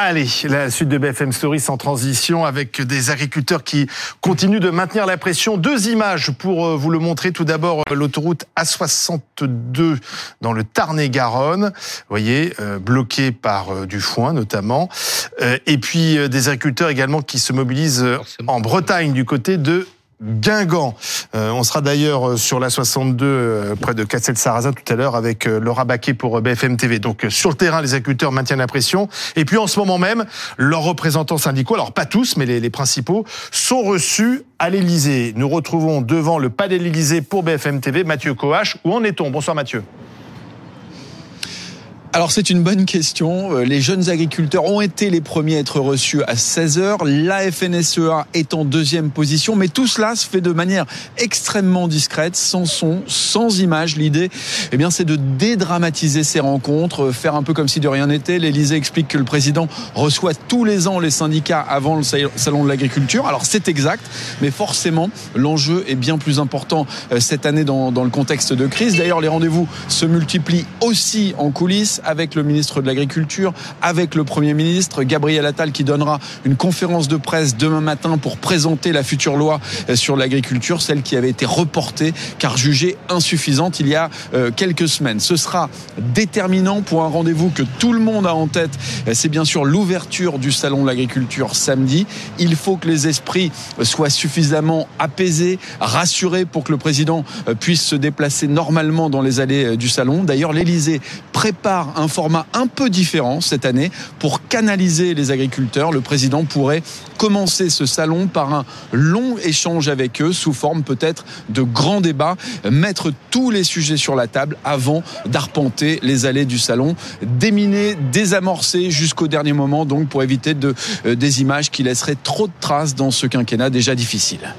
Allez, la suite de BFM Story sans transition avec des agriculteurs qui continuent de maintenir la pression. Deux images pour euh, vous le montrer. Tout d'abord, euh, l'autoroute A62 dans le Tarn-et-Garonne. Vous voyez, euh, bloquée par du foin notamment. et puis des agriculteurs également qui se mobilisent en Bretagne du côté de Guingamp. Euh, on sera d'ailleurs euh, sur la 62 euh, près de Castel-Sarrazin tout à l'heure avec Laura Baquet pour BFM TV. Donc sur le terrain, les agriculteurs maintiennent la pression. Et puis en ce moment même, leurs représentants syndicaux, alors pas tous, mais les, les principaux, sont reçus à l'Elysée. Nous retrouvons devant le palais de l'Elysée pour BFM TV Mathieu Coache. Où en est-on? Bonsoir Mathieu. Alors c'est une bonne question. Euh, les jeunes agriculteurs ont été les premiers à être reçus à 16h. La FNSEA est en deuxième position, mais tout cela se fait de manière extrêmement discrète, sans son, sans image. L'idée, eh bien, c'est de dédramatiser ces rencontres, euh, faire un peu comme si de rien n'était. L'Élysée explique que le président reçoit tous les ans les syndicats avant le salon de l'agriculture. Alors c'est exact, mais forcément l'enjeu est bien plus important euh, cette année dans, dans le contexte de crise. D'ailleurs, les rendez-vous se multiplient aussi en coulisses avec le ministre de l'Agriculture, avec le Premier ministre, Gabriel Attal qui donnera une conférence de presse demain matin pour présenter la future loi euh, sur l'agriculture, celle qui avait été reportée car jugée insuffisante il y a euh, quelques semaines. Ce sera déterminant pour un rendez-vous que tout le monde a en tête. Euh, c'est bien sûr l'ouverture du salon de l'agriculture samedi. Il faut que les esprits soient suffisamment apaisés, rassurés pour que le président puisse se déplacer normalement dans les allées du salon. D'ailleurs, l'Élysée prépare un format un peu différent cette année pour canaliser les agriculteurs. Le président pourrait commencer ce salon par un long échange avec eux sous forme peut-être de grands débats, mettre tous les sujets sur la table avant d'arpenter les allées du salon, déminer, désamorcer jusqu'au dernier moment donc pour éviter euh, des images qui laisseraient trop de traces dans ce quinquennat déjà difficile.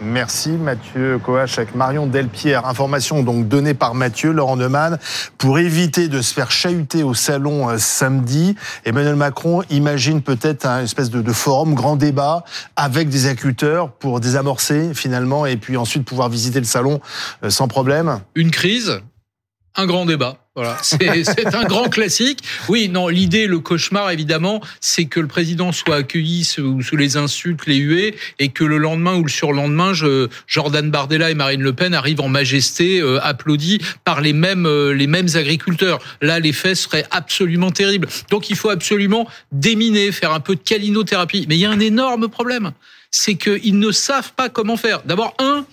Merci Mathieu Coach avec Marion Delpierre. Information donc donnée par Mathieu Laurent Neumann pour éviter de se faire chahuter au salon euh, samedi. Emmanuel Macron imagine peut-être un espèce de, forum, grand débat avec des agriculteurs pour désamorcer finalement et puis ensuite pouvoir visiter le salon euh, sans problème. Une crise, un grand débat. Voilà, c'est un grand classique. Oui, non, l'idée, le cauchemar, évidemment, c'est que le président soit accueilli sous, les insultes, les huées, et que le lendemain ou le surlendemain, je, Jordan Bardella et Marine Le Pen arrivent en majesté, euh, applaudis par les mêmes euh, les mêmes agriculteurs. Là, les faits seraient absolument terribles. Donc, il faut absolument déminer, faire un peu de calinothérapie. Mais il y a un énorme problème, c'est qu'ils ne savent pas comment faire. D'abord, un,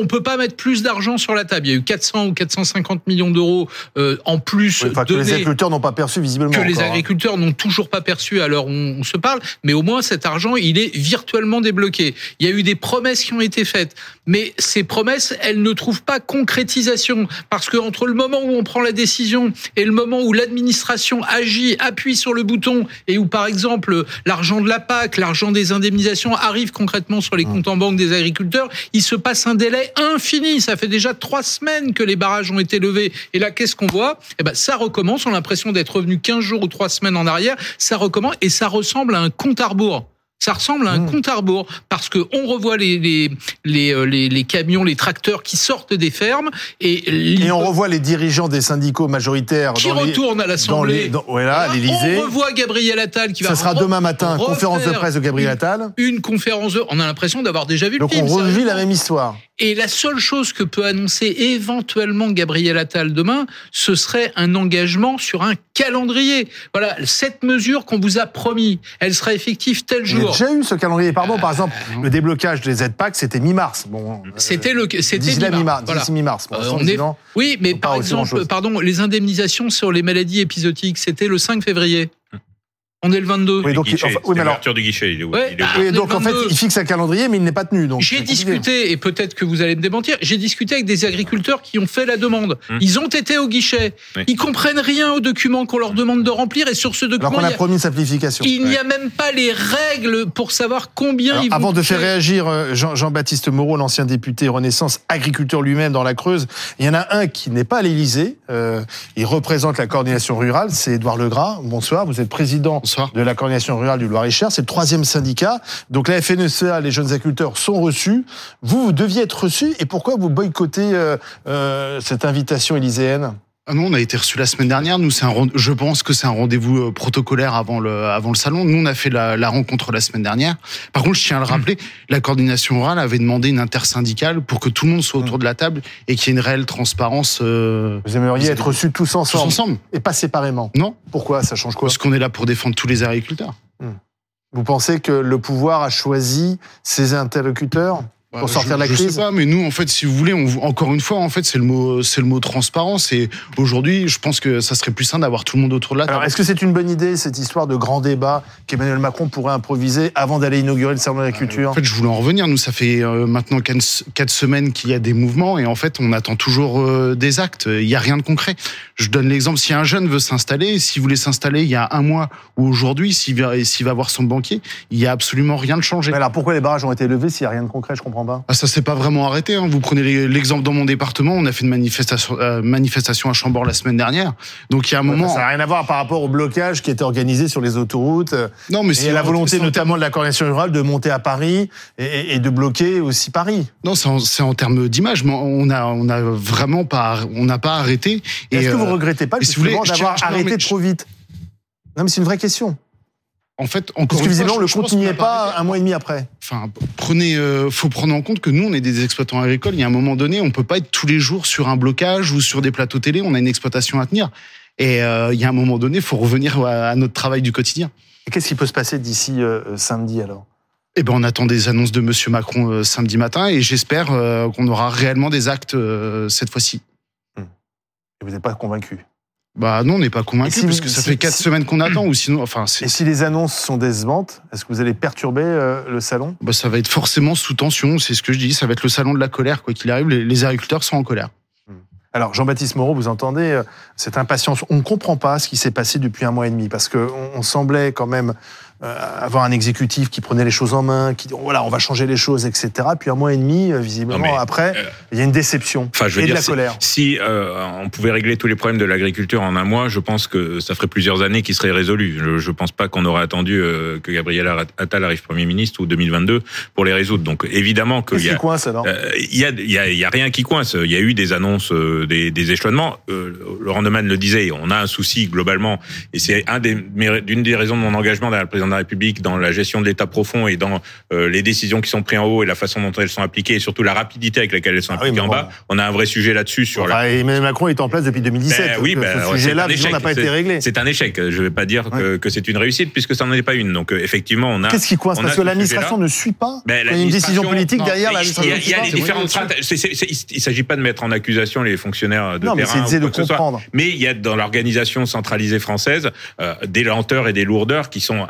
on peut pas mettre plus d'argent sur la table. Il y a eu 400 ou 450 millions d'euros euh, en plus. Oui, que les agriculteurs n'ont pas perçu visiblement. Que les hein. agriculteurs n'ont toujours pas perçu à l'heure où on se parle. Mais au moins cet argent, il est virtuellement débloqué. Il y a eu des promesses qui ont été faites, mais ces promesses, elles ne trouvent pas concrétisation parce que entre le moment où on prend la décision et le moment où l'administration agit, appuie sur le bouton et où par exemple l'argent de la PAC, l'argent des indemnisations arrive concrètement sur les mmh. comptes en banque des agriculteurs, il se passe un délai infini. Ça fait déjà trois semaines que les barrages ont été levés. Et là, qu'est-ce qu'on voit? Eh ben, ça recommence. On a l'impression d'être revenu 15 jours ou trois semaines en arrière. Ça recommence et ça ressemble à un compte à rebours. Ça ressemble à un mmh. compte à rebours parce que on revoit les les, les euh, les, les camions, les tracteurs qui sortent des fermes et et on revoit les dirigeants des syndicats majoritaires qui retournent à l'Assemblée. Voilà, à l'Élysée. On revoit Gabriel Attal qui va. Ça sera demain matin, conférence de presse de Gabriel Attal. Une, conférence de. On a l'impression d'avoir déjà vu Donc le film. On revit la même histoire. Et la seule chose que peut annoncer éventuellement Gabriel Attal demain, ce serait un engagement sur un calendrier. Voilà, cette mesure qu'on vous a promis, elle sera effective tel jour. Déjà eu ce calendrier. Pardon, par exemple, euh, le déblocage des aides-PAC, c'était mi-mars. Bon, euh, c'était le, c'était mi-mars. Voilà. mi-mars. Euh, on est... Oui, mais par exemple, pardon, les indemnisations sur les maladies épisodiques, c'était le 5 février. On est le 22. Oui, donc, guichet, enfin, oui, mais alors- du guichet. Il est, Ouais, il est- Oui, on est donc en fait, 22. il fixe un calendrier, mais il n'est pas tenu. Donc J'ai discuté, et peut-être que vous allez me démentir, j'ai discuté avec des agriculteurs qui ont fait la demande. Hmm. Ils ont été au guichet. Oui. Ils comprennent rien aux documents qu'on leur demande de remplir, et sur ce Alors document, qu'on il a promis une simplification. il n'y a même pas les règles pour savoir combien Alors, ils vont avant de faire réagir euh, Jean- Jean-Baptiste Moreau, l'ancien député Renaissance, agriculteur lui-même dans la Creuse, il y en a un qui n'est pas à l'Élysée. Euh, il représente la coordination rurale, c'est Édouard Legras. Bonsoir, vous êtes président De la coordination rurale du Loir-et-Cher. C'est le troisième syndicat. Donc la FNSEA, les jeunes agriculteurs sont reçus. Vous, vous deviez être reçus. Et pourquoi vous boycottez euh, euh, cette invitation élyséenne Ah non, on a été reçu la semaine dernière. Nous, c'est un, je pense que c'est un rendez-vous euh, protocolaire avant le, avant le salon. Nous, on a fait la, la rencontre la semaine dernière. Par contre, je tiens à le rappeler, la coordination orale avait demandé une intersyndicale pour que tout le monde soit autour de la table et qu'il y ait une réelle transparence euh, Vous aimeriez Vous être reçus tous tous ensemble ensemble. et pas séparément. Non, Pourquoi? Ça change quoi? Parce qu'on est là pour défendre tous les agriculteurs. Vous pensez que le pouvoir a choisi ses interlocuteurs? Bah, pour sortir je, de la je crise sais pas, mais nous, en fait, si vous voulez, on, encore une fois, en fait, c'est le mot, c'est le mot transparence. Et aujourd'hui, je pense que ça serait plus sain d'avoir tout le monde autour de la table. Alors, est-ce que c'est une bonne idée, cette histoire de grand débat qu'Emmanuel Macron pourrait improviser avant d'aller inaugurer le salon de l'agriculture En fait, je voulais en revenir. Nous, ça fait euh, maintenant quatre, quatre semaines qu'il y a des mouvements et en fait, on attend toujours euh, des actes. Il n'y a rien de concret. Je donne l'exemple. Si un jeune veut s'installer, s'il voulait s'installer il y a un mois ou aujourd'hui, s'il va, s'il va voir son banquier, il n'y a absolument rien de changé. Mais alors, pourquoi les barrages ont été levés s'il n'y a rien de concret? Je comprends pas. Ah, ça s'est pas vraiment arrêté. Hein. Vous prenez l'exemple dans mon département, on a fait une manifestation, euh, manifestation à Chambord la semaine dernière. Donc il y a un moment. Ça n'a rien à voir par rapport au blocage qui était organisé sur les autoroutes. euh, Non, mais Et c'est la volonté notamment de la coordination rurale de monter à Paris et, et de bloquer aussi Paris. Non, c'est en, termes d'image, mais on a, on a vraiment pas, on n'a pas arrêté. Et Est-ce que vous euh, regrettez pas et si vous voulez, justement je d'avoir non, arrêté mais trop vite? Non, mais c'est une vraie question. En fait, encore Parce une fois, je- le je compte n'y est pas un mois et demi après. Enfin, prenez, euh, faut prendre en compte que nous, on est des exploitants agricoles. Il y a un moment donné, on peut pas être tous les jours sur un blocage ou sur des plateaux télé. On a une exploitation à tenir. Et euh, il y a un moment donné, faut revenir à, à notre travail du quotidien. Et qu'est-ce qui peut se passer d'ici euh, samedi alors? Eh ben, on attend des annonces de Monsieur Macron samedi matin et j'espère qu'on aura réellement des actes cette fois-ci. Et Vous n'êtes pas convaincu? Bah non, on n'est pas convaincu si- parce que ça si- fait quatre si- semaines qu'on attend ou sinon, enfin, Et si les annonces sont décevantes, est-ce que vous allez perturber euh, le salon? Bah, ça va être forcément sous tension. C'est ce que je dis. Ça va être le salon de la colère quoi qu'il arrive. Les, les agriculteurs sont en colère. Alors, Jean-Baptiste Moreau, vous entendez euh, cette impatience. On ne comprend pas ce qui s'est passé depuis un mois et demi, parce qu'on on semblait quand même avoir un exécutif qui prenait les choses en main, qui dit voilà, on va changer les choses, etc. Puis un mois et demi, euh, visiblement, après, euh, il y a une déception et de la colère. si euh, on pouvait régler tous les problèmes de l'agriculture en un mois, je pense que ça ferait plusieurs années qu'ils seraient résolus. Je, je pense pas qu'on aurait attendu euh, que Gabriel Attal arrive Premier ministre ou 2022 pour les résoudre. Donc évidemment qu'il y qui a... coince alors Euh, Il y, a, y, y rien qui coince. Il y a eu des annonces, euh, des, des échelonnements. Euh, Laurent Neumann le disait, on a un souci globalement, et c'est un des, d'une des raisons de mon engagement derrière le président de la République dans la gestion de l'État profond et dans euh, les décisions qui sont prises en haut et la façon dont elles sont appliquées et surtout la rapidité avec laquelle elles sont Ah appliquées en bon. bas. On a un vrai sujet là-dessus sur la Emmanuel Macron est en place depuis 2017. ben oui, ben, ce sujet-là, c'est un visiblement, n'a échec. pas été réglé. C'est un échec. Je ne vais pas dire que, que c'est une réussite puisque ça n'en est pas une. Donc euh, effectivement, on a. Qu'est-ce qui coince Parce que l'administration ne suit pas. Ben, il y a une décision politique non, derrière l'administration. Il y a, ne il y a différentes s'agit pas de mettre en accusation les fonctionnaires de Non, mais terrain. ou de comprendre. Mais il y a dans l'organisation centralisée française euh, des lenteurs et des lourdeurs qui sont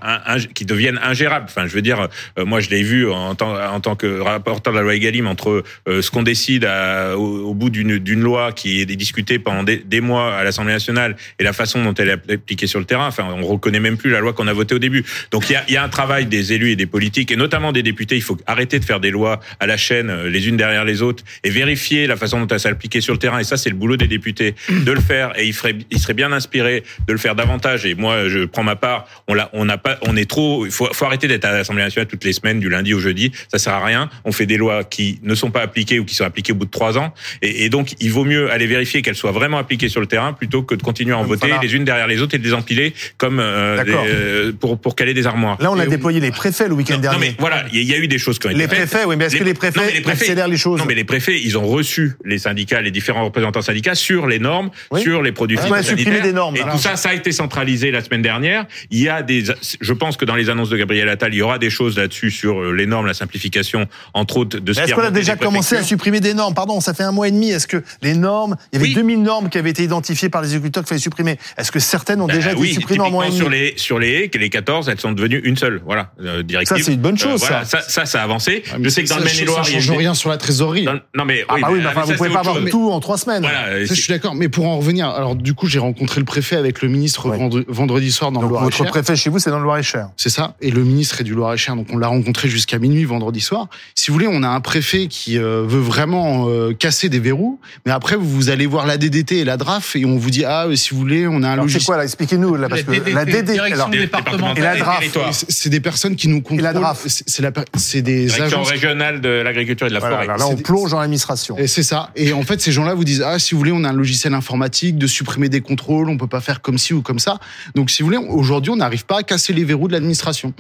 qui deviennent ingérables. Enfin, je veux dire, euh, moi je l'ai vu en tant, en tant que rapporteur de la loi Egalim entre euh, ce qu'on décide à- au, bout d'une loi qui est discutée pendant des, des mois à l'Assemblée nationale et la façon dont elle est appliquée sur le terrain. Enfin, on reconnaît même plus la loi qu'on a votée au début. Donc il y a, y a un travail des élus et des politiques et notamment des députés. Il faut arrêter de faire des lois à la chaîne, euh, les unes derrière les autres, et vérifier la façon dont elles sont appliquées sur le terrain. Et ça, c'est le boulot des députés de le faire. Et il ferait, il serait bien inspiré de le faire davantage. Et moi, je prends ma part. On on n'a pas, on est trop. Il faut, faut arrêter d'être à l'Assemblée nationale toutes les semaines, du lundi au jeudi. Ça sert à rien. On fait des lois qui ne sont pas appliquées ou qui sont appliquées au bout de trois ans. Et, et donc, il vaut mieux aller vérifier qu'elles soient vraiment appliquées sur le terrain plutôt que de continuer à en voter Voilà. les unes derrière les autres et de les empiler comme euh, des, euh, pour pour caler des armoires. Là, on a Et- déployé les préfets le week-end Non, non, dernier. mais voilà, il y a eu des choses qui ont été Les préfets, oui, mais est-ce que les préfets non, les préfets- accélèrent les choses Non, mais les préfets, ils ont reçu les syndicats, les différents représentants syndicats sur les normes, Oui. sur les produits Est-ce qu'on a supprimé des normes, Et tout ça, ça a été centralisé la semaine dernière. Il y a des, je pense que dans les annonces de Gabriel Attal, il y aura des choses là-dessus sur euh, les normes, la simplification, entre autres de ce Est-ce qu'on a déjà commencé à supprimer des normes? Pardon, ça fait un mois et demi. Est-ce que les normes, il y avait Oui. 2000 normes qui avaient été identifiées par les agriculteurs qu'il fallait supprimer. Est-ce que certaines ont Bah, déjà été oui, supprimées en mois et typiquement demi sur les sur les haies, que les 14, elles sont devenues une seule. Voilà, euh, directive. Ça, c'est une bonne chose, voilà, ça. ça. Ça, ça a avancé. Ah, je mais sais que dans ça, le Maine-et-Loire, ça a change rien sur la trésorerie. dans- Non mais Ah oui, bah oui, mais vous pouvez pas avoir chose. tout en trois semaines. Voilà, euh, je suis d'accord. Mais pour en revenir, alors du coup, j'ai rencontré le préfet avec le ministre vendredi soir dans le votre Loir-et-Cher. préfet chez vous, c'est dans le Loir-et-Cher. C'est ça. Et le ministre est du Loir-et-Cher, donc on l'a rencontré jusqu'à minuit vendredi soir. Si vous voulez, on a un préfet qui euh, veut vraiment euh, casser des verrous, mais après vous allez voir la DDT et la DRAF et on vous dit ah si vous voulez, on a un Alors c'est logiciel. quoi là Expliquez-nous là parce que la DD. direction alors, départementale Et la DRAF. C'est c'est des personnes qui nous contrôlent. la DRAF. C'est c'est la c'est des Direction agences. régionale de l'agriculture et de la Voilà, forêt. là, là, on C'est des- plonge dans l'administration. Et c'est ça. Et en fait, ces gens-là vous disent ah si vous voulez, on a un logiciel informatique de supprimer des contrôles, on peut pas faire comme ci ou comme ça. Donc si vous voulez, aujourd'hui, on n'arrive pas à casser les verrous de l'administration.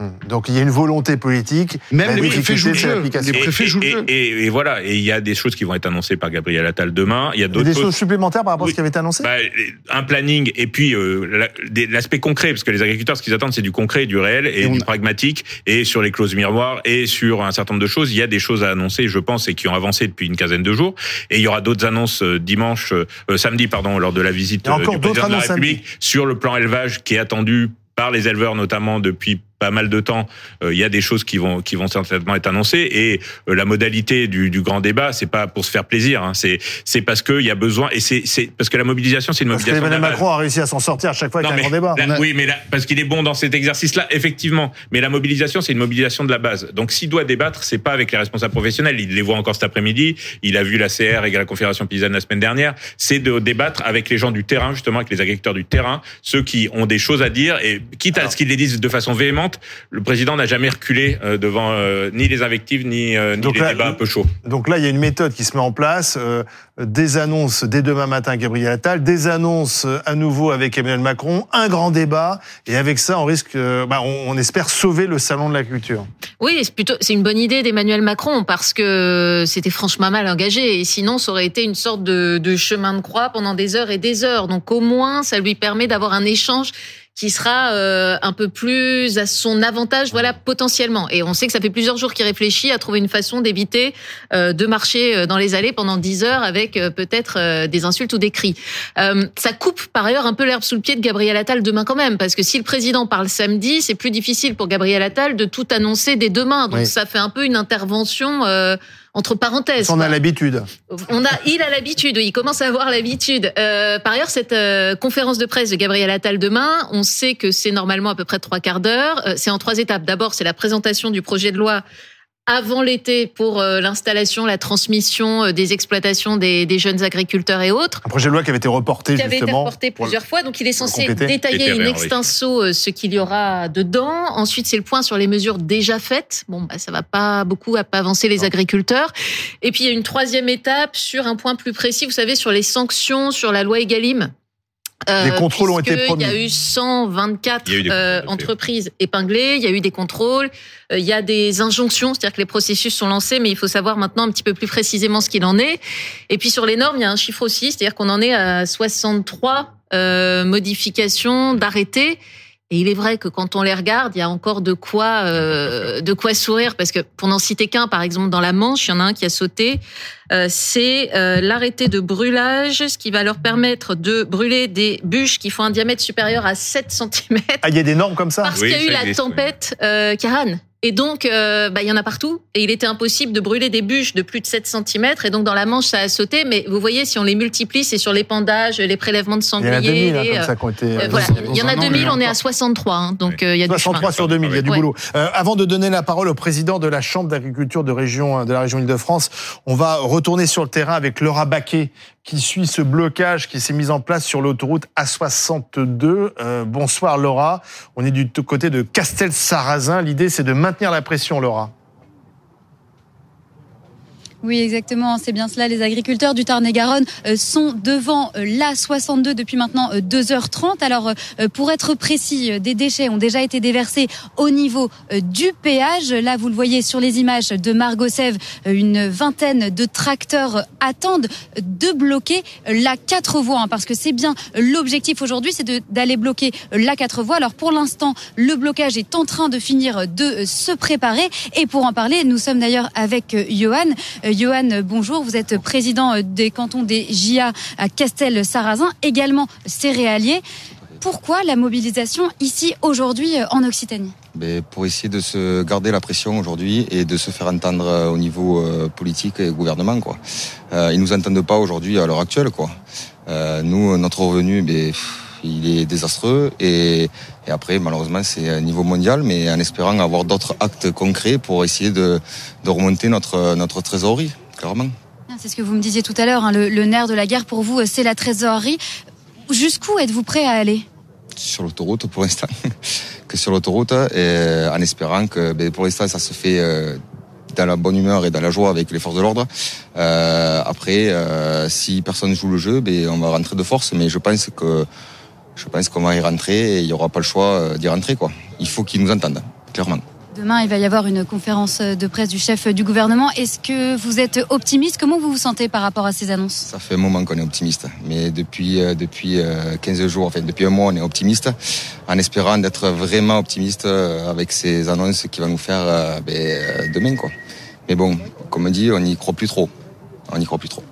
Hum. Donc il y a une volonté politique. Même les préfets jouent le jeu. Les Et- préfets et, jouent le jeu. et- et voilà, et il y a des choses qui vont être annoncées par Gabriel Attal demain. Il y a d'autres des choses. supplémentaires par rapport à ce qui avait été annoncé Bah, un planning et puis euh, l'aspect concret, parce que les agriculteurs, ce qu'ils attendent, c'est du concret, du réel et, du a- pragmatique. Et sur les clauses miroirs et sur un certain nombre de choses, il y a des choses à annoncer, je pense, et qui ont avancé depuis une quinzaine de jours. Et il y aura d'autres annonces euh, dimanche, euh, samedi, pardon, lors de la visite du président de la République sur le plan élevage qui est attendu par les éleveurs notamment depuis pas mal de temps, Euh, il y a des choses qui vont qui vont certainement être annoncées et euh, la modalité du, du grand débat, c'est pas pour se faire plaisir, hein, c'est c'est parce que il y a besoin et c'est c'est parce que la mobilisation c'est une Parce que mobilisation. de la Emmanuel. Macron a réussi à s'en sortir à chaque fois avec Non, un grand débat. la- a- Oui, mais là, parce qu'il est bon dans cet exercice-là, effectivement. Mais la mobilisation, c'est une mobilisation de la base. Donc, s'il doit débattre, c'est pas avec les responsables professionnels. Il les voit encore cet après-midi. Il a vu la CR et la Confédération paysanne la semaine dernière. C'est de débattre avec les gens du terrain, justement, avec les agriculteurs du terrain, ceux qui ont des choses à dire. Et quitte à ce qu'ils les disent de façon véhémente, le président n'a jamais reculé euh, devant euh, ni les invectives ni, euh, ni Donc les là, débats un peu chauds. Donc là, il y a une méthode qui se met en place. euh, des annonces dès demain matin, Gabriel Attal, des annonces à nouveau avec Emmanuel Macron, un grand débat, et avec ça, on risque, euh, bah, on, on espère sauver le salon de la culture. Oui, c'est plutôt c'est une bonne idée d'Emmanuel Macron parce que c'était franchement mal engagé et sinon ça aurait été une sorte de, de chemin de croix pendant des heures et des heures. Donc au moins ça lui permet d'avoir un échange qui sera euh, un peu plus à son avantage, voilà potentiellement. Et on sait que ça fait plusieurs jours qu'il réfléchit à trouver une façon d'éviter euh, de marcher euh, dans les allées pendant 10 heures avec euh, peut-être euh, des insultes ou des cris. Euh, ça coupe par ailleurs un peu l'herbe sous le pied de Gabriel Attal demain quand même, parce que si le président parle samedi, c'est plus difficile pour Gabriel Attal de tout annoncer dès demain. Donc Oui. ça fait un peu une intervention euh, entre parenthèses. On a l'habitude. On a, il a l'habitude, il commence à avoir l'habitude. Euh, par ailleurs, cette euh, conférence de presse de Gabriel Attal demain, on sait que c'est normalement à peu près trois quarts d'heure. Euh, c'est en trois étapes. D'abord, c'est la présentation du projet de loi avant l'été pour euh, l'installation, la transmission euh, des exploitations des, des jeunes agriculteurs et autres Un projet de loi qui avait été reporté qui avait été reporté le- plusieurs fois, donc il est censé détailler une oui. extenso euh, ce qu'il y aura dedans. Ensuite, c'est le point sur les mesures déjà faites. Bon, bah, ça va pas beaucoup à pas avancer les Non. agriculteurs. Et puis il y a une troisième étape sur un point plus précis, vous savez, sur les sanctions sur la loi Egalim. Euh, Les contrôles ont été promis. Il y a eu 124 Il y a eu des euh, entreprises épinglées, il y a eu des contrôles, euh, il y a des injonctions, c'est-à-dire que les processus sont lancés, mais il faut savoir maintenant un petit peu plus précisément ce qu'il en est. Et puis sur les normes, il y a un chiffre aussi, c'est-à-dire qu'on en est à 63 euh, modifications d'arrêtés. Et il est vrai que quand on les regarde, il y a encore de quoi, euh, de quoi sourire, parce que pour n'en citer qu'un, par exemple dans la Manche, il y en a un qui a sauté. Euh, c'est euh, l'arrêté de brûlage, ce qui va leur permettre de brûler des bûches qui font un diamètre supérieur à 7 cm Ah, il y a des normes comme ça parce Oui, qu'il y a eu la tempête euh, Karan. Et donc, euh, bah, il y en a partout. Et il était impossible de brûler des bûches de plus de 7 cm. Et donc, dans la Manche, ça a sauté. Mais vous voyez, si on les multiplie, c'est sur l'épandage, les prélèvements de Il y en a sangliers. 2000 hein, les, comme euh, ça euh, voilà, il y en a dans un an, 2000, il y en a on est à encore. 63. hein. donc, il y a du chemin. 63 sur 2000, il y a du Ouais. boulot. Euh, avant de donner la parole au président de la Chambre d'agriculture de, région, de la région Île-de-France, on va retourner sur le terrain avec Laura Baquet qui suit ce blocage qui s'est mis en place sur l'autoroute A62. Euh, bonsoir Laura, on est du côté de Castel-Sarrazin. L'idée c'est de maintenir la pression Laura. Oui, exactement, c'est bien cela. Les agriculteurs du Tarn-et-Garonne euh, sont devant euh, l'A62 depuis maintenant 2h30. Euh, Alors, pour être précis, des déchets ont déjà été déversés au niveau du péage. Là, vous le voyez sur les images de Margot une vingtaine de tracteurs attendent de bloquer la 4 voies, hein, parce que c'est bien l'objectif aujourd'hui, c'est d'aller bloquer la 4 voies. Alors, pour l'instant, le blocage est en train de finir de se préparer. Et pour en parler, nous sommes d'ailleurs avec Johan. Johan, bonjour. Vous êtes président des cantons des GIA à Castel-Sarrazin, également céréalier. Pourquoi la mobilisation ici aujourd'hui en Occitanie? Ben, Pour essayer de se garder la pression aujourd'hui et de se faire entendre euh, au niveau euh, politique et gouvernement. Quoi. Euh, ils nous entendent pas aujourd'hui à l'heure actuelle. Nous, notre revenu, ben, il est désastreux et, après malheureusement c'est à niveau mondial mais en espérant avoir d'autres actes concrets pour essayer de, remonter notre, notre trésorerie, clairement. C'est ce que vous me disiez tout à l'heure, hein, le, nerf de la guerre pour vous c'est la trésorerie. Jusqu'où êtes-vous prêt à aller? Sur l'autoroute pour l'instant, que sur l'autoroute en espérant que ben, pour l'instant ça se fait euh, dans la bonne humeur et dans la joie avec les forces de l'ordre. Euh, après, euh, si personne joue le jeu, ben, on va rentrer de force, mais je pense que je pense qu'on va y rentrer et il n'y aura pas le choix euh, d'y rentrer. Quoi. Il faut qu'ils nous entendent, clairement. Demain, il va y avoir une conférence de presse du chef du gouvernement. Est-ce que vous êtes optimiste? Comment vous vous sentez par rapport à ces annonces? Ça fait un moment qu'on est optimiste, mais depuis euh, depuis 15 euh, jours, enfin depuis un mois, on est optimiste, en espérant d'être vraiment optimiste avec ces annonces qui vont nous faire ben, demain, quoi. Mais bon, comme on dit, on n'y croit plus trop. On n'y croit plus trop.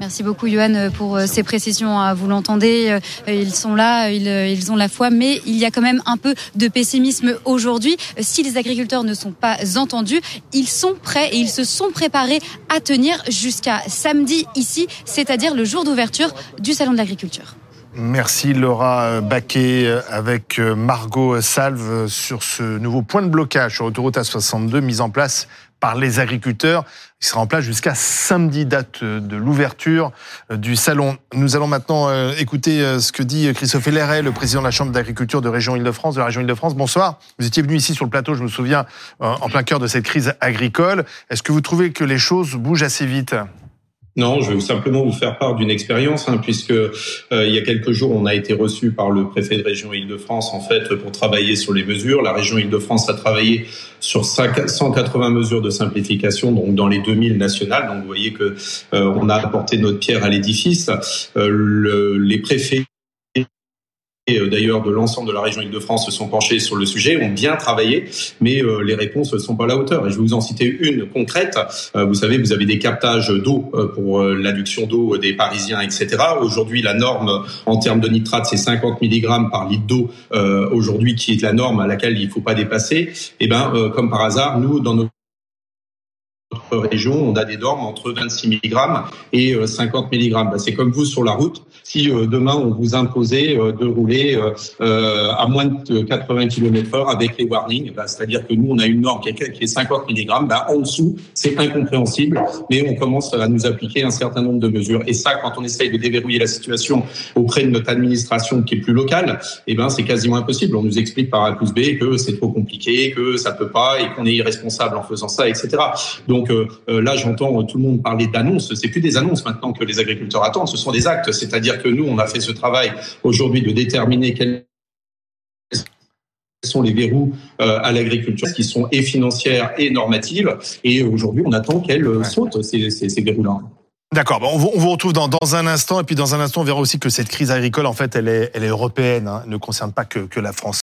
Merci beaucoup, Johan, pour euh, ces précisions. Hein. Vous l'entendez, euh, ils sont là, euh, ils ont la foi, mais il y a quand même un peu de pessimisme aujourd'hui. Si les agriculteurs ne sont pas entendus, ils sont prêts et ils se sont préparés à tenir jusqu'à samedi ici, c'est-à-dire le jour d'ouverture du Salon de l'agriculture. Merci Laura Baquet avec Margot Salve sur ce nouveau point de blocage sur l'autoroute A62 mis en place par les agriculteurs. Il sera en place jusqu'à samedi, date de l'ouverture du salon. Nous allons maintenant euh, écouter euh, ce que dit Christophe Leret, le président de la Chambre d'agriculture de région Île-de-France, de la région Île-de-France. Bonsoir. Vous étiez venu ici sur le plateau, je me souviens, euh, en plein cœur de cette crise agricole. Est-ce que vous trouvez que les choses bougent assez vite? Non, je vais simplement vous faire part d'une expérience, hein, puisque euh, il y a quelques jours, on a été reçu par le préfet de région Île-de-France en fait pour travailler sur les mesures. La région Île-de-France a travaillé sur 180 mesures de simplification, donc dans les 2000 nationales. Donc vous voyez que euh, on a apporté notre pierre à l'édifice. Euh, les préfets d'ailleurs de l'ensemble de la région Île-de-France se sont penchés sur le sujet, ont bien travaillé, mais euh, les réponses ne sont pas à la hauteur. Et je vais vous en citer une concrète. Euh, vous savez, vous avez des captages d'eau pour l'adduction d'eau des Parisiens, etc. Aujourd'hui, la norme en termes de nitrate, c'est 50 mg par litre d'eau aujourd'hui, qui est la norme à laquelle il ne faut pas dépasser. Et eh ben, comme par hasard, nous, dans nos région, on a des normes entre 26 mg et 50 euh, mg. Bah, c'est comme vous sur la route. Si euh, demain on vous imposait euh, de rouler à moins de 80 km/h avec les warnings, bah, c'est-à-dire que nous on a une norme qui est, 50 mg, bah, en dessous c'est incompréhensible, mais on commence à nous appliquer un certain nombre de mesures. Et ça, quand on essaye de déverrouiller la situation auprès de notre administration qui est plus locale, eh ben c'est quasiment impossible. On nous explique par A plus B que c'est trop compliqué, que ça peut pas et qu'on est irresponsable en faisant ça, etc. Donc là, j'entends tout le monde parler d'annonces. C'est plus des annonces maintenant que les agriculteurs attendent, ce sont des actes. C'est-à-dire que nous, on a fait ce travail aujourd'hui de déterminer quels sont les verrous euh, à l'agriculture qui sont et financières et normatives. Et aujourd'hui, on attend qu'elles sautent, ces, ces, verrous-là. D'accord, on, vous, retrouve dans, un instant, et puis dans un instant, on verra aussi que cette crise agricole, en fait, elle est, elle est européenne, hein, ne concerne pas que, que la France.